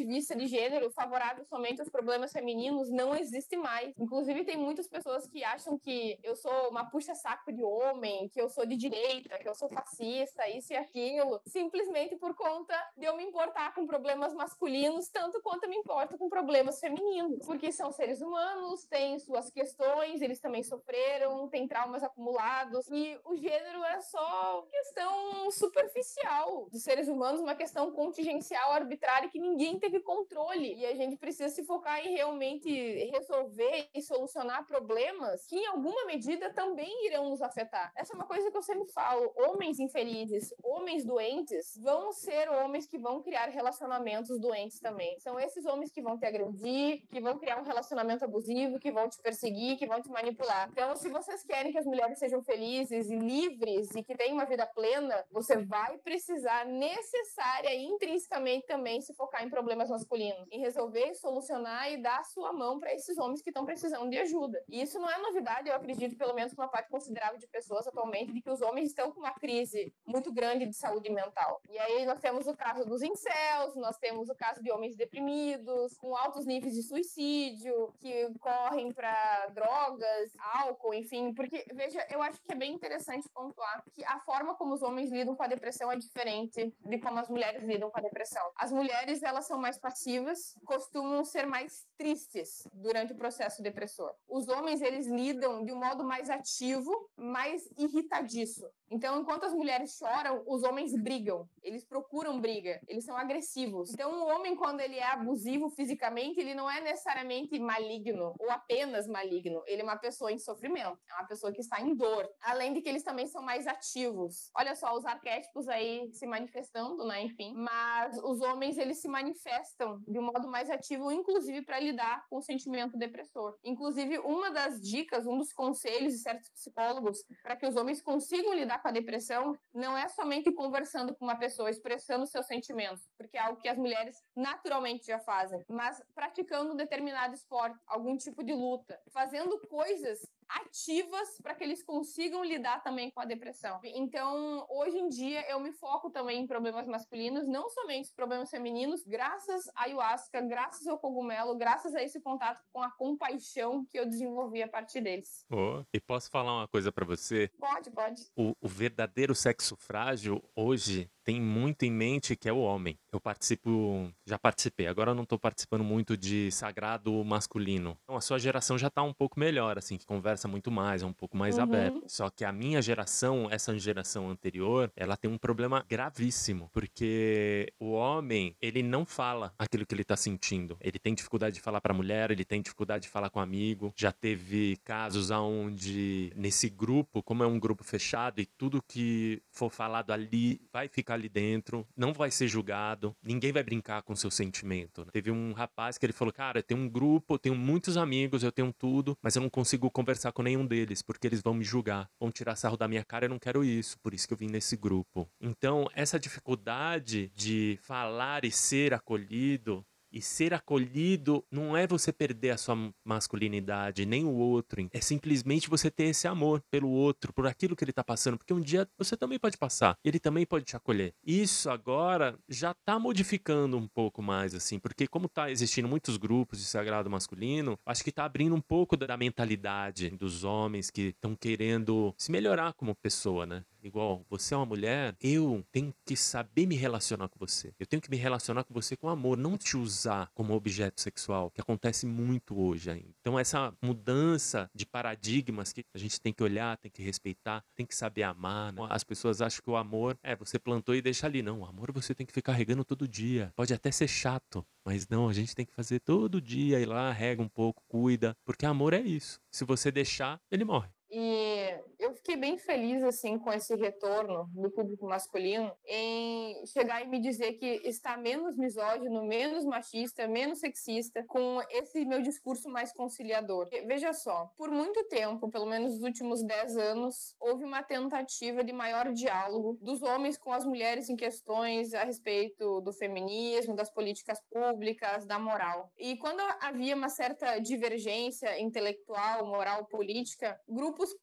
corporativista de gênero, favorável somente aos problemas femininos, não existe mais. Inclusive, tem muitas pessoas que acham que eu sou uma puxa-saco de homem, que eu sou de direita, que eu sou fascista, isso e aquilo, simplesmente por conta de eu me importar com problemas masculinos, tanto quanto eu me importo com problemas femininos. Porque são seres humanos, têm suas questões, eles também sofreram, têm traumas acumulados, e o gênero é só questão superficial dos seres humanos, uma questão contingencial, arbitrária, que ninguém teve controle. E a gente precisa se focar em realmente resolver e solucionar problemas que, em alguma medida, também irão nos afetar. Essa é uma coisa que eu sempre falo. Homens infelizes, homens doentes, vão ser homens que vão criar relacionamentos doentes também. São esses homens que vão te agredir, que vão criar um relacionamento abusivo, que vão te perseguir, que vão te manipular. Então, se vocês querem que as mulheres sejam felizes e livres e que tenham uma vida plena, você vai precisar necessária e intrinsecamente também se focar em problemas problemas masculinos, em resolver, solucionar e dar a sua mão para esses homens que estão precisando de ajuda. E isso não é novidade, eu acredito, pelo menos uma parte considerável de pessoas atualmente, de que os homens estão com uma crise muito grande de saúde mental. E aí nós temos o caso dos incels, nós temos o caso de homens deprimidos, com altos níveis de suicídio, que correm para drogas, álcool, enfim, porque veja, eu acho que é bem interessante pontuar que a forma como os homens lidam com a depressão é diferente de como as mulheres lidam com a depressão. As mulheres, elas são mais passivas, costumam ser mais tristes durante o processo depressor. Os homens, eles lidam de um modo mais ativo, mais irritadiço. Então, enquanto as mulheres choram, os homens brigam. Eles procuram briga. Eles são agressivos. Então, o homem, quando ele é abusivo fisicamente, ele não é necessariamente maligno ou apenas maligno. Ele é uma pessoa em sofrimento. É uma pessoa que está em dor. Além de que eles também são mais ativos. Olha só, os arquétipos aí se manifestando, né? Enfim. Mas os homens, eles se manifestam de um modo mais ativo, inclusive para lidar com o sentimento depressor. Inclusive, uma das dicas, um dos conselhos de certos psicólogos para que os homens consigam lidar lidar com a depressão não é somente conversando com uma pessoa, expressando seus sentimentos, porque é algo que as mulheres naturalmente já fazem, mas praticando um determinado esporte, algum tipo de luta, fazendo coisas ativas para que eles consigam lidar também com a depressão. Então, hoje em dia, eu me foco também em problemas masculinos, não somente problemas femininos, graças à ayahuasca, graças ao cogumelo, graças a esse contato com a compaixão que eu desenvolvi a partir deles. Oh, e posso falar uma coisa para você? Pode, pode. O, o verdadeiro sexo frágil hoje tem muito em mente que é o homem. Eu participo, já participei, agora eu não estou participando muito de sagrado masculino. Então a sua geração já está um pouco melhor, assim, que conversa muito mais, é um pouco mais uhum. aberto. Só que a minha geração, essa geração anterior, ela tem um problema gravíssimo, porque o homem, ele não fala aquilo que ele está sentindo. Ele tem dificuldade de falar para a mulher, ele tem dificuldade de falar com um amigo. Já teve casos aonde nesse grupo, como é um grupo fechado e tudo que for falado ali vai ficar ali dentro, não vai ser julgado, ninguém vai brincar com seu sentimento. Né? Teve um rapaz que ele falou: Cara, eu tenho um grupo, eu tenho muitos amigos, eu tenho tudo, mas eu não consigo conversar com nenhum deles, porque eles vão me julgar, vão tirar sarro da minha cara, eu não quero isso, por isso que eu vim nesse grupo. Então, essa dificuldade de falar e ser acolhido e ser acolhido não é você perder a sua masculinidade, nem o outro. É simplesmente você ter esse amor pelo outro, por aquilo que ele está passando. Porque um dia você também pode passar. Ele também pode te acolher. Isso agora já está modificando um pouco mais, assim. Porque como está existindo muitos grupos de sagrado masculino, acho que está abrindo um pouco da mentalidade dos homens que estão querendo se melhorar como pessoa, né? igual você é uma mulher, eu tenho que saber me relacionar com você. Eu tenho que me relacionar com você com amor, não te usar como objeto sexual, que acontece muito hoje ainda. Então essa mudança de paradigmas que a gente tem que olhar, tem que respeitar, tem que saber amar. Né? As pessoas acham que o amor é você plantou e deixa ali. Não, o amor você tem que ficar regando todo dia. Pode até ser chato, mas não, a gente tem que fazer todo dia, ir lá, rega um pouco, cuida, porque amor é isso. Se você deixar, ele morre. E eu fiquei bem feliz assim com esse retorno do público masculino em chegar e me dizer que está menos misógino, menos machista, menos sexista com esse meu discurso mais conciliador. Veja só, por muito tempo, pelo menos nos últimos 10 anos, houve uma tentativa de maior diálogo dos homens com as mulheres em questões a respeito do feminismo, das políticas públicas, da moral. E quando havia uma certa divergência intelectual, moral, política, grupos grupos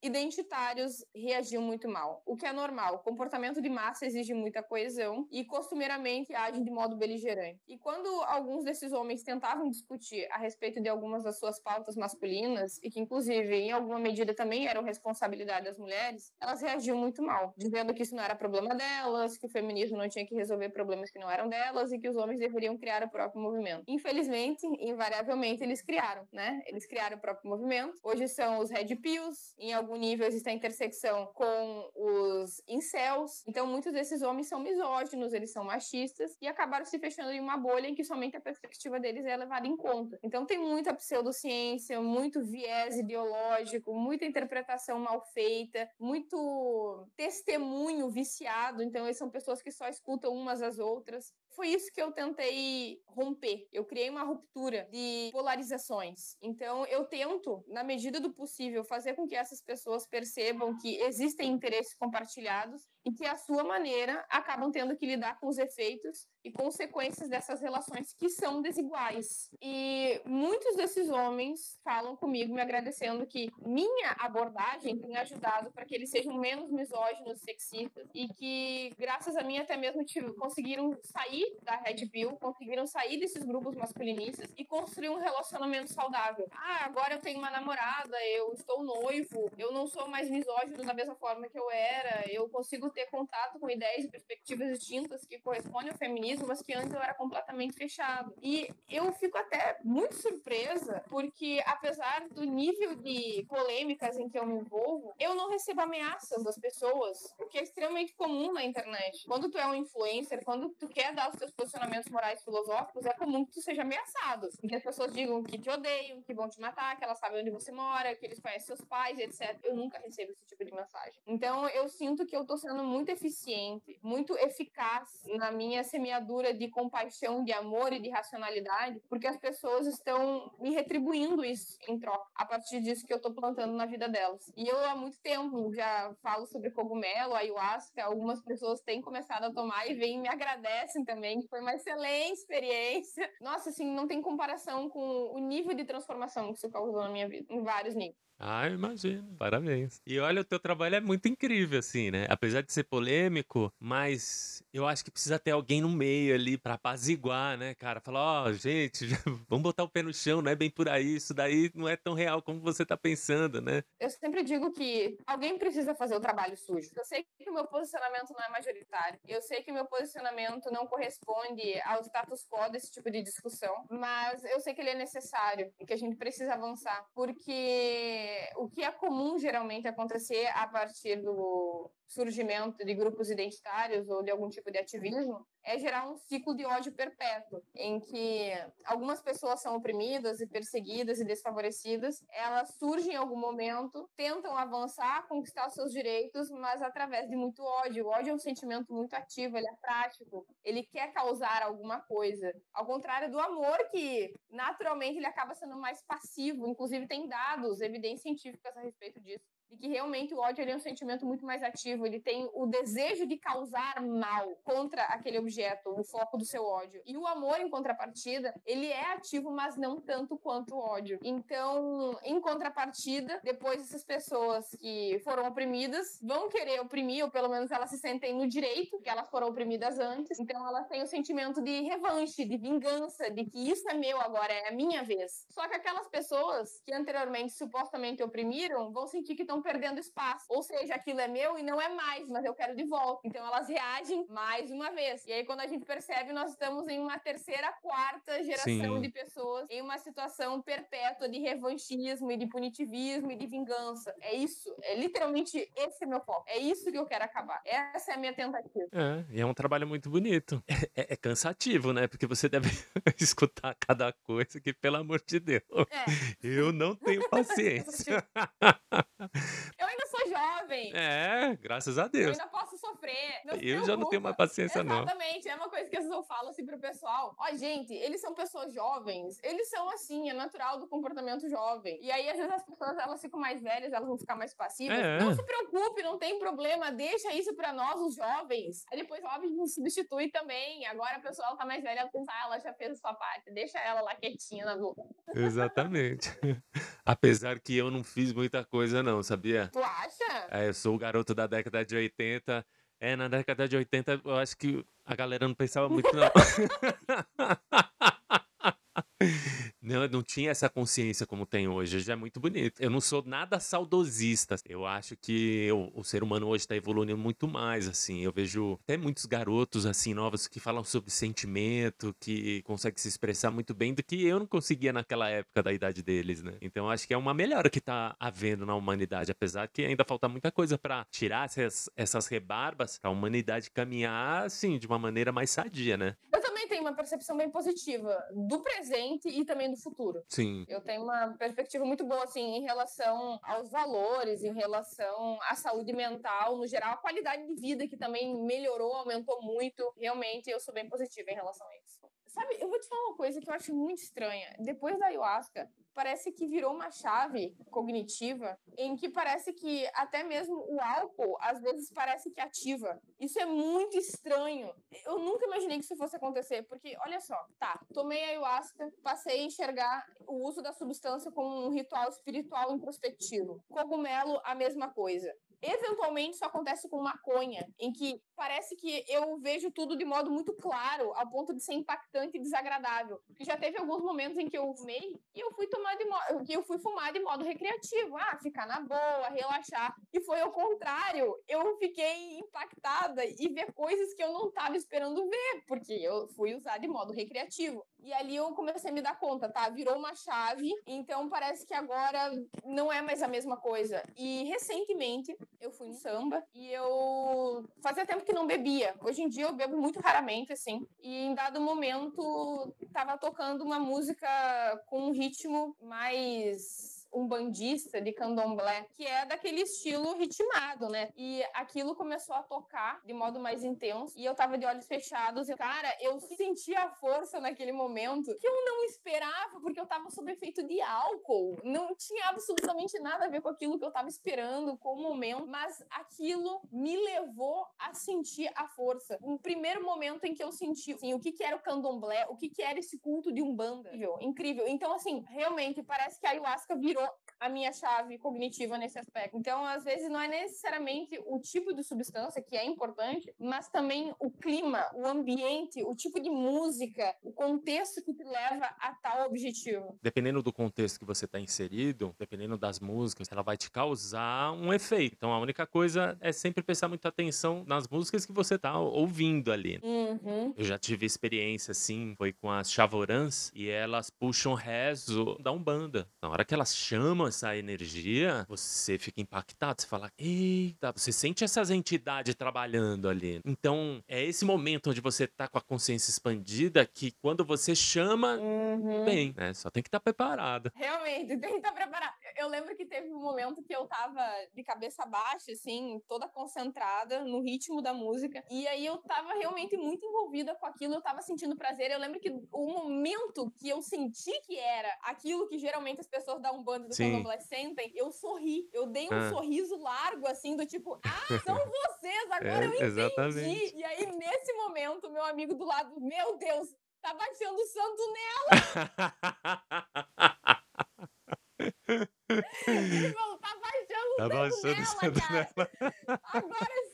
reagiam muito mal, o que é normal. O comportamento de massa exige muita coesão e costumeiramente agem de modo beligerante. E quando alguns desses homens tentavam discutir a respeito de algumas das suas pautas masculinas, e que inclusive em alguma medida também eram responsabilidade das mulheres, elas reagiam muito mal, dizendo que isso não era problema delas, que o feminismo não tinha que resolver problemas que não eram delas e que os homens deveriam criar o próprio movimento. Infelizmente, invariavelmente eles criaram, né? Eles criaram o próprio movimento. Hoje são os Red Pills, em algum nível existe a intersecção com os incels. Então, muitos desses homens são misóginos, eles são machistas e acabaram se fechando em uma bolha em que somente a perspectiva deles é levada em conta. Então, tem muita pseudociência, muito viés ideológico, muita interpretação mal feita, muito testemunho viciado. Então, eles são pessoas que só escutam umas às outras. Foi isso que eu tentei romper. Eu criei uma ruptura de polarizações. Então, eu tento, na medida do possível, fazer com que essas pessoas percebam que existem interesses compartilhados e que, à sua maneira, acabam tendo que lidar com os efeitos e consequências dessas relações que são desiguais. E muitos desses homens falam comigo me agradecendo que minha abordagem tem ajudado para que eles sejam menos misóginos, sexistas e que, graças a mim, até mesmo conseguiram sair da Red Pill, conseguiram sair desses grupos masculinistas e construir um relacionamento saudável. Ah, agora eu tenho uma namorada, eu estou noivo, eu não sou mais misógino da mesma forma que eu era, eu consigo ter contato com ideias e perspectivas distintas que correspondem ao feminismo, mas que antes eu era completamente fechado. E eu fico até muito surpresa, porque apesar do nível de polêmicas em que eu me envolvo, eu não recebo ameaças das pessoas, o que é extremamente comum na internet. Quando tu é um influencer, quando tu quer dar os teus posicionamentos morais filosóficos, é comum que tu seja ameaçado. Que as pessoas digam que te odeiam, que vão te matar, que elas sabem onde você mora, que eles conhecem seus pais, etc. Eu nunca recebo esse tipo de mensagem. Então eu sinto que eu tô sendo muito eficiente, muito eficaz na minha semeadura de compaixão, de amor e de racionalidade, porque as pessoas estão me retribuindo isso em troca, a partir disso que eu tô plantando na vida delas. E eu há muito tempo já falo sobre cogumelo, ayahuasca, algumas pessoas têm começado a tomar e vêm e me agradecem também, foi uma excelente experiência. Nossa, assim, não tem comparação com o nível de transformação que isso causou na minha vida, em vários níveis. Ah, imagino. Parabéns. E olha, o teu trabalho é muito incrível, assim, né? Apesar de ser polêmico, mas eu acho que precisa ter alguém no meio ali pra apaziguar, né, cara? Falar, ó, oh, gente, vamos botar o pé no chão, não é bem por aí, isso daí não é tão real como você tá pensando, né? Eu sempre digo que alguém precisa fazer o trabalho sujo. Eu sei que o meu posicionamento não é majoritário. Eu sei que o meu posicionamento não corresponde ao status quo desse tipo de discussão, mas eu sei que ele é necessário e que a gente precisa avançar, porque o que é comum geralmente acontecer a partir do surgimento de grupos identitários ou de algum tipo de ativismo é gerar um ciclo de ódio perpétuo, em que algumas pessoas são oprimidas e perseguidas e desfavorecidas, elas surgem em algum momento, tentam avançar, conquistar seus direitos, mas através de muito ódio. O ódio é um sentimento muito ativo, ele é prático, ele quer causar alguma coisa. Ao contrário do amor, que naturalmente ele acaba sendo mais passivo, inclusive tem dados, científicas a respeito disso de que realmente o ódio é um sentimento muito mais ativo, ele tem o desejo de causar mal contra aquele objeto, o foco do seu ódio. E o amor, em contrapartida, ele é ativo, mas não tanto quanto o ódio. Então, em contrapartida, depois essas pessoas que foram oprimidas vão querer oprimir, ou pelo menos elas se sentem no direito, que elas foram oprimidas antes. Então, elas têm o sentimento de revanche, de vingança, de que isso é meu agora, é a minha vez. Só que aquelas pessoas que anteriormente supostamente oprimiram vão sentir que estão perdendo espaço. Ou seja, aquilo é meu e não é mais, mas eu quero de volta. Então elas reagem mais uma vez. E aí, quando a gente percebe, nós estamos em uma terceira, quarta geração Sim. de pessoas em uma situação perpétua de revanchismo e de punitivismo e de vingança. É isso. É literalmente esse é meu foco. É isso que eu quero acabar. Essa é a minha tentativa. É, e é um trabalho muito bonito. É, é, é cansativo, né? Porque você deve escutar cada coisa que, pelo amor de Deus, é. eu não tenho paciência. Eu ainda sou jovem. É, graças a Deus. Eu ainda posso sofrer. Eu já não tenho mais paciência, Exatamente. não. Exatamente. É que eu falo assim pro pessoal. Ó, gente, eles são pessoas jovens. Eles são assim, é natural do comportamento jovem. E aí, às vezes, as pessoas elas ficam mais velhas, elas vão ficar mais passivas. É. Não se preocupe, não tem problema. Deixa isso pra nós, os jovens. Aí depois, óbvio, a gente substitui também. Agora a pessoa ela tá mais velha, ela pensa, ah, ela já fez a sua parte. Deixa ela lá quietinha na boca. Exatamente. Apesar que eu não fiz muita coisa, não, sabia? Tu acha? É, eu sou o garoto da década de 80. É, na década de 80 eu acho que a galera não pensava muito, não. Não, não tinha essa consciência como tem hoje. Já é muito bonito. Eu não sou nada saudosista. Eu acho que o, o ser humano hoje está evoluindo muito mais, assim. Eu vejo até muitos garotos, assim, novos que falam sobre sentimento, que conseguem se expressar muito bem do que eu não conseguia naquela época da idade deles, né? Então acho que é uma melhora que está havendo na humanidade, apesar que ainda falta muita coisa para tirar essas, essas rebarbas, a humanidade caminhar, assim, de uma maneira mais sadia, né? Eu também tenho uma percepção bem positiva do presente e também do futuro. Sim. Eu tenho uma perspectiva muito boa, assim, em relação aos valores, em relação à saúde mental, no geral, a qualidade de vida que também melhorou, aumentou muito. Realmente, eu sou bem positiva em relação a isso. Sabe, eu vou te falar uma coisa que eu acho muito estranha. Depois da ayahuasca, parece que virou uma chave cognitiva em que parece que até mesmo o álcool às vezes parece que ativa. Isso é muito estranho. Eu nunca imaginei que isso fosse acontecer, porque olha só, tá, tomei ayahuasca, passei a enxergar o uso da substância como um ritual espiritual introspectivo. Cogumelo, a mesma coisa. Eventualmente isso acontece com maconha, em que parece que eu vejo tudo de modo muito claro, ao ponto de ser impactante e desagradável. Já teve alguns momentos em que eu fumei e eu fui tomar de modo, que eu fui fumar de modo recreativo, ah, ficar na boa, relaxar. E foi ao contrário, eu fiquei impactada e ver coisas que eu não estava esperando ver, porque eu fui usar de modo recreativo. E ali eu comecei a me dar conta, tá? Virou uma chave, então parece que agora não é mais a mesma coisa. E recentemente eu fui no samba e eu fazia tempo que não bebia. Hoje em dia eu bebo muito raramente, assim. E em dado momento tava tocando uma música com um ritmo mais um bandista de candomblé, que é daquele estilo ritmado, né? E aquilo começou a tocar de modo mais intenso e eu tava de olhos fechados e, cara, eu senti a força naquele momento que eu não esperava, porque eu tava sob efeito de álcool. Não tinha absolutamente nada a ver com aquilo que eu tava esperando, com o momento, mas aquilo me levou a sentir a força. Um primeiro momento em que eu senti assim, o que, que era o candomblé, o que, que era esse culto de umbanda. Incrível. Então, assim, realmente parece que a ayahuasca virou a minha chave cognitiva nesse aspecto. Então, às vezes, não é necessariamente o tipo de substância que é importante, mas também o clima, o ambiente, o tipo de música, o contexto que te leva a tal objetivo. Dependendo do contexto que você está inserido, dependendo das músicas, ela vai te causar um efeito. Então, a única coisa é sempre prestar muita atenção nas músicas que você está ouvindo ali. Uhum. Eu já tive experiência assim, foi com as chavorãs e elas puxam rezo da Umbanda. Na hora que elas chamam essa energia, você fica impactado. Você fala, eita, você sente essas entidades trabalhando ali. Então, é esse momento onde você tá com a consciência expandida que quando você chama, Uhum. bem, né? Só tem que estar preparada. Realmente, tem que estar preparado. Eu lembro que teve um momento que eu tava de cabeça baixa, assim, toda concentrada no ritmo da música. E aí eu tava realmente muito envolvida com aquilo, eu tava sentindo prazer. Eu lembro que o momento que eu senti que era aquilo que geralmente as pessoas da Umbanda e do Sim. Candomblé sentem, eu sorri. Eu dei um Ah. sorriso largo, assim, do tipo, ah, são vocês, agora É, eu entendi. exatamente. E aí, nesse momento, meu amigo do lado, meu Deus, tá baixando o santo nela. Ele falou, tá baixando o Tá santo nela, cara. Agora sim.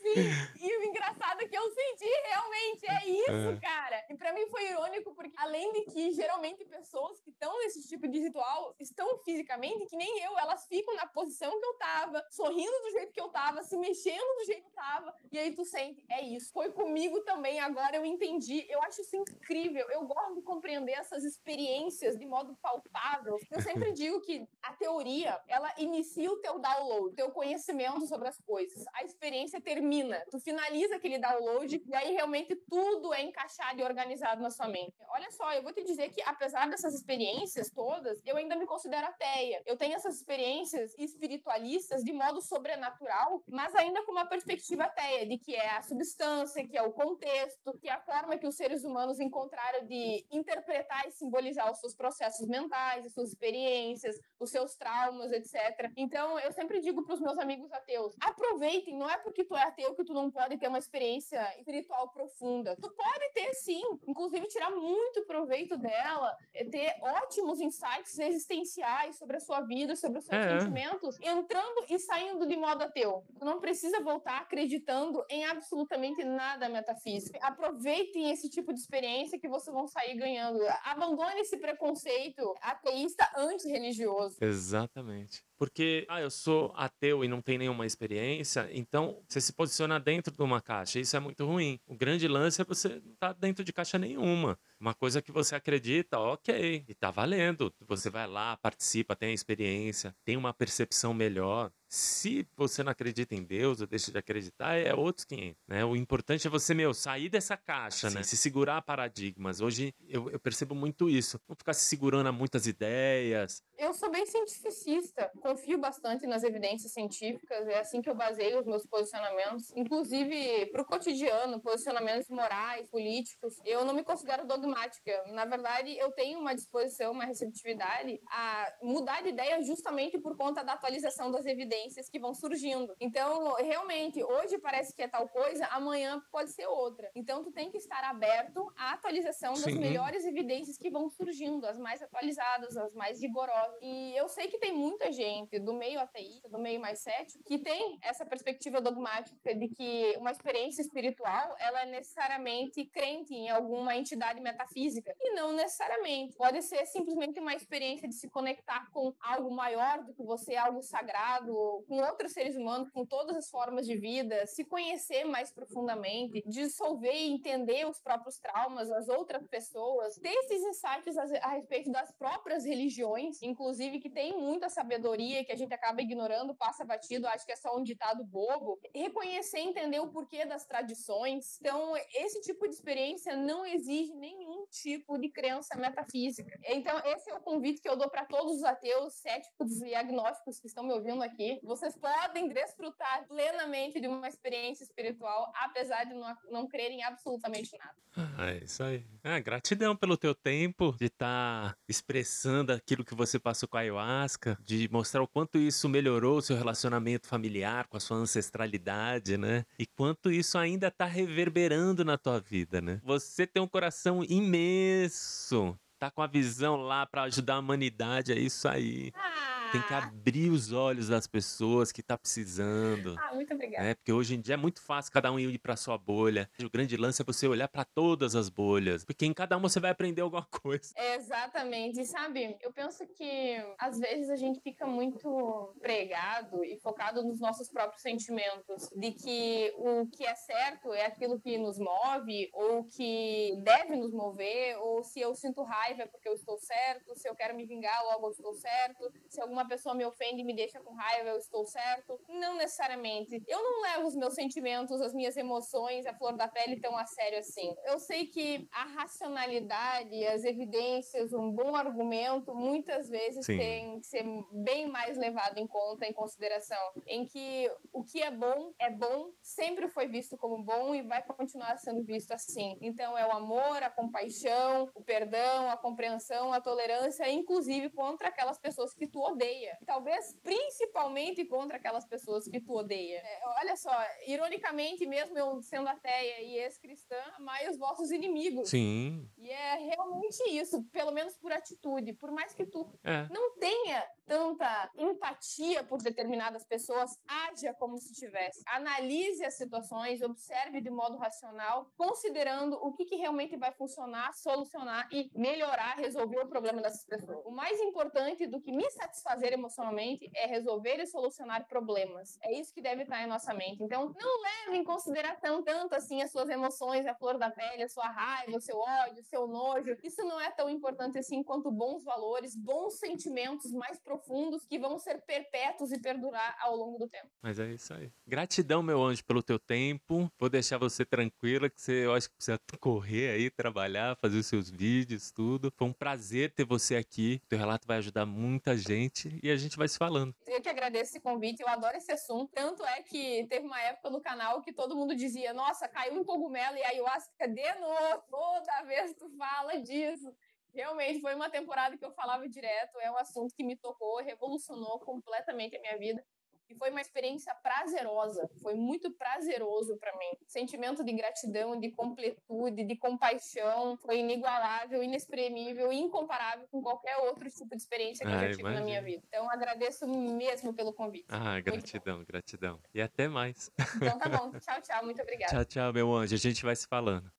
E o engraçado é que eu senti realmente, é isso, É. cara. E pra mim foi irônico, porque além de que geralmente pessoas que estão nesse tipo de ritual estão fisicamente, que nem eu, elas ficam na posição que eu tava, sorrindo do jeito que eu tava, se mexendo do jeito que tava. E aí tu sente, é isso. Foi comigo também, agora eu entendi. Eu acho isso incrível. Eu gosto de compreender essas experiências de modo palpável. Eu sempre digo que a teoria, ela inicia o teu download, o teu conhecimento sobre as coisas. A experiência termina. Tu finaliza aquele download e aí realmente tudo é encaixado e organizado na sua mente. Olha só, eu vou te dizer que apesar dessas experiências todas, eu ainda me considero ateia. Eu tenho essas experiências espiritualistas de modo sobrenatural, mas ainda com uma perspectiva ateia, de que é a substância, que é o contexto, que é a forma que os seres humanos encontraram de interpretar e simbolizar os seus processos mentais, as suas experiências, os seus traumas, etc. Então, eu sempre digo para os meus amigos ateus: aproveitem, não é porque tu é ateu que tu não pode ter uma experiência espiritual profunda. Tu pode ter sim, inclusive tirar muito proveito dela, é ter ótimos insights existenciais sobre a sua vida, sobre os seus É. sentimentos, entrando e saindo de modo ateu. Tu não precisa voltar acreditando em absolutamente nada metafísico. Aproveitem esse tipo de experiência que vocês vão sair ganhando. Abandone esse preconceito ateísta antirreligioso. Exatamente. Porque, ah, eu sou ateu e não tenho nenhuma experiência, então você se posiciona dentro de uma caixa. Isso é muito ruim. O grande lance é você não estar dentro de caixa nenhuma. Uma coisa que você acredita, ok, e tá valendo. Você vai lá, participa, tem a experiência, tem uma percepção melhor. Se você não acredita em Deus ou deixa de acreditar, é outros 500, né? O importante é você, meu, sair dessa caixa, Sim. né? Se segurar a paradigmas. Hoje eu, eu, percebo muito isso. Não ficar se segurando a muitas ideias. Eu sou bem cientificista. Confio bastante nas evidências científicas. É assim que eu baseio os meus posicionamentos. Inclusive, para o cotidiano, posicionamentos morais, políticos. Eu não me considero dogmática. Na verdade, eu tenho uma disposição, uma receptividade a mudar de ideia justamente por conta da atualização das evidências tendências que vão surgindo. Então, realmente, hoje parece que é tal coisa, amanhã pode ser outra. Então, tu tem que estar aberto à atualização das Sim. melhores evidências que vão surgindo, as mais atualizadas, as mais rigorosas. E eu sei que tem muita gente do meio ateísta, do meio mais cético, que tem essa perspectiva dogmática de que uma experiência espiritual, ela é necessariamente crente em alguma entidade metafísica. E não necessariamente. Pode ser simplesmente uma experiência de se conectar com algo maior do que você, algo sagrado, com outros seres humanos, com todas as formas de vida, se conhecer mais profundamente, dissolver e entender os próprios traumas, as outras pessoas, ter esses insights a, a respeito das próprias religiões, inclusive que tem muita sabedoria que a gente acaba ignorando, passa batido, acho que é só um ditado bobo. Reconhecer entender o porquê das tradições. Então, esse tipo de experiência não exige nenhum tipo de crença metafísica. Então, esse é o convite que eu dou para todos os ateus, céticos e agnósticos que estão me ouvindo aqui vocês podem desfrutar plenamente de uma experiência espiritual, apesar de não, não crerem absolutamente nada. Ah, é isso aí. Ah, gratidão pelo teu tempo de estar tá expressando aquilo que você passou com a ayahuasca, de mostrar o quanto isso melhorou o seu relacionamento familiar com a sua ancestralidade, né? E quanto isso ainda está reverberando na tua vida, né? Você tem um coração imenso, isso tá com a visão lá para ajudar a humanidade, é isso aí. Ah, tem que abrir os olhos das pessoas que tá precisando. Ah, muito obrigada. É, porque hoje em dia é muito fácil cada um ir para sua bolha. O grande lance é você olhar para todas as bolhas, porque em cada uma você vai aprender alguma coisa. exatamente. E sabe, eu penso que às vezes a gente fica muito pregado e focado nos nossos próprios sentimentos, de que o que é certo é aquilo que nos move, ou que deve nos mover, ou se eu sinto raiva é porque eu estou certo, se eu quero me vingar, logo eu estou certo, se alguma uma pessoa me ofende e me deixa com raiva, eu estou certo. Não necessariamente. Eu não levo os meus sentimentos, as minhas emoções, a flor da pele tão a sério assim. Eu sei que a racionalidade, as evidências, um bom argumento, muitas vezes Sim. tem que ser bem mais levado em conta, em consideração. Em que o que é bom é bom, sempre foi visto como bom e vai continuar sendo visto assim. Então é o amor, a compaixão, o perdão, a compreensão, a tolerância, inclusive contra aquelas pessoas que tu odeia odeia. Talvez principalmente contra aquelas pessoas que tu odeia. É, olha só, ironicamente, mesmo eu sendo ateia e ex-cristã, amai os vossos inimigos. Sim. E é realmente isso, pelo menos por atitude. Por mais que tu é. não tenha tanta empatia por determinadas pessoas, haja como se tivesse. Analise as situações, observe de modo racional, considerando o que, que realmente vai funcionar, solucionar e melhorar, resolver o problema dessas pessoas. O mais importante do que me satisfazer emocionalmente é resolver e solucionar problemas. É isso que deve estar em nossa mente. Então, não leve em consideração tanto assim as suas emoções, a flor da pele, a sua raiva, o seu ódio, o seu nojo. Isso não é tão importante assim quanto bons valores, bons sentimentos mais profundos profundos que vão ser perpétuos e perdurar ao longo do tempo. Mas é isso aí. Gratidão, meu anjo, pelo teu tempo. Vou deixar você tranquila, que você, eu acho que precisa correr aí, trabalhar, fazer os seus vídeos, tudo. Foi um prazer ter você aqui. Teu relato vai ajudar muita gente e a gente vai se falando. Eu que agradeço esse convite, eu adoro esse assunto. Tanto é que teve uma época no canal que todo mundo dizia: Nossa, caiu um cogumelo e ayahuasca de novo. Toda vez tu fala disso. Realmente foi uma temporada que eu falava direto, é um assunto que me tocou, revolucionou completamente a minha vida. E foi uma experiência prazerosa, foi muito prazeroso para mim. Sentimento de gratidão, de completude, de compaixão, foi inigualável, inexprimível, incomparável com qualquer outro tipo de experiência que ah, eu já tive imagina. na minha vida. Então agradeço mesmo pelo convite. Ah, gratidão, gratidão. E até mais. Então tá bom. Tchau, tchau. Muito obrigada. Tchau, tchau, meu anjo. A gente vai se falando.